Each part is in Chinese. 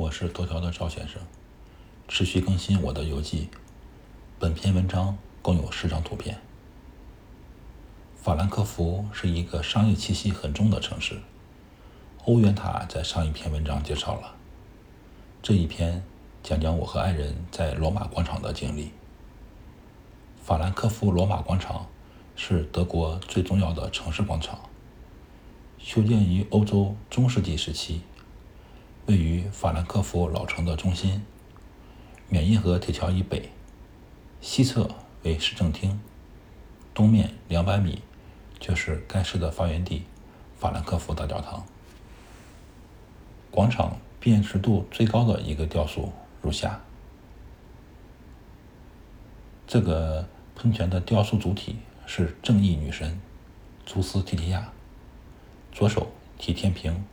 我是头条的赵先生，持续更新我的游记。本篇文章共有十张图片。法兰克福是一个商业气息很重的城市。欧元塔在上一篇文章介绍了，这一篇讲讲我和爱人在罗马广场的经历。法兰克福罗马广场是德国最重要的城市广场，修建于欧洲中世纪时期。位于法兰克福老城的中心，缅因河铁桥以北，西侧为市政厅，东面两百米就是该市的发源地——法兰克福大教堂。广场辨识度最高的一个雕塑如下：这个喷泉的雕塑主体是正义女神朱斯提提亚，左手提天平。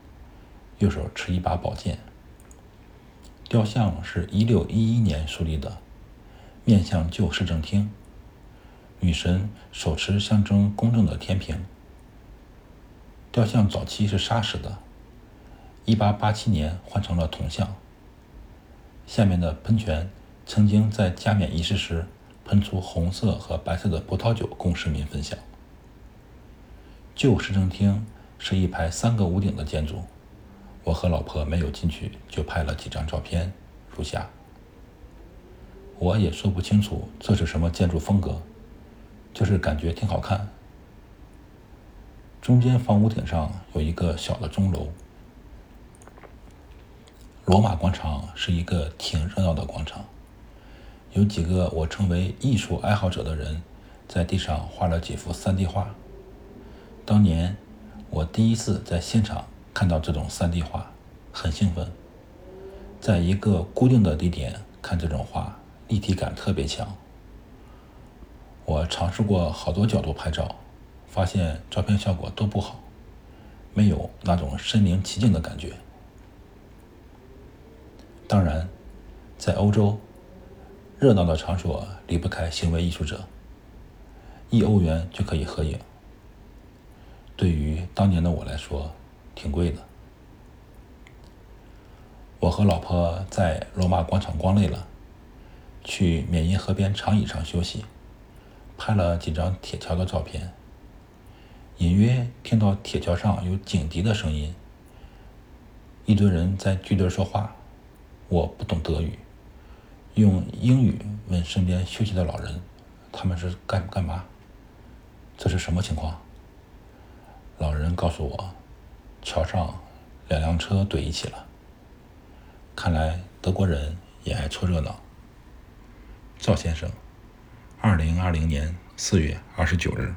右手持一把宝剑。雕像是一六一一年树立的，面向旧市政厅。女神手持象征公正的天平。雕像早期是砂石的，一八八七年换成了铜像。下面的喷泉曾经在加冕仪式时喷出红色和白色的葡萄酒供市民分享。旧市政厅是一排三个屋顶的建筑。我和老婆没有进去，就拍了几张照片，如下。我也说不清楚这是什么建筑风格，就是感觉挺好看。中间房屋顶上有一个小的钟楼。罗马广场是一个挺热闹的广场，有几个我称为艺术爱好者的人在地上画了几幅 3D 画。当年我第一次在现场。看到这种 3D 画，很兴奋。在一个固定的地点看这种画，立体感特别强。我尝试过好多角度拍照，发现照片效果都不好，没有那种身临其境的感觉。当然，在欧洲，热闹的场所离不开行为艺术者，一欧元就可以合影。对于当年的我来说，挺贵的。我和老婆在罗马广场逛累了，去缅因河边长椅上休息，拍了几张铁桥的照片。隐约听到铁桥上有警笛的声音，一堆人在聚堆说话。我不懂德语，用英语问身边休息的老人：“他们是干干嘛？这是什么情况？”老人告诉我。桥上两辆车怼一起了，看来德国人也爱凑热闹。赵先生，二零二零年四月二十九日。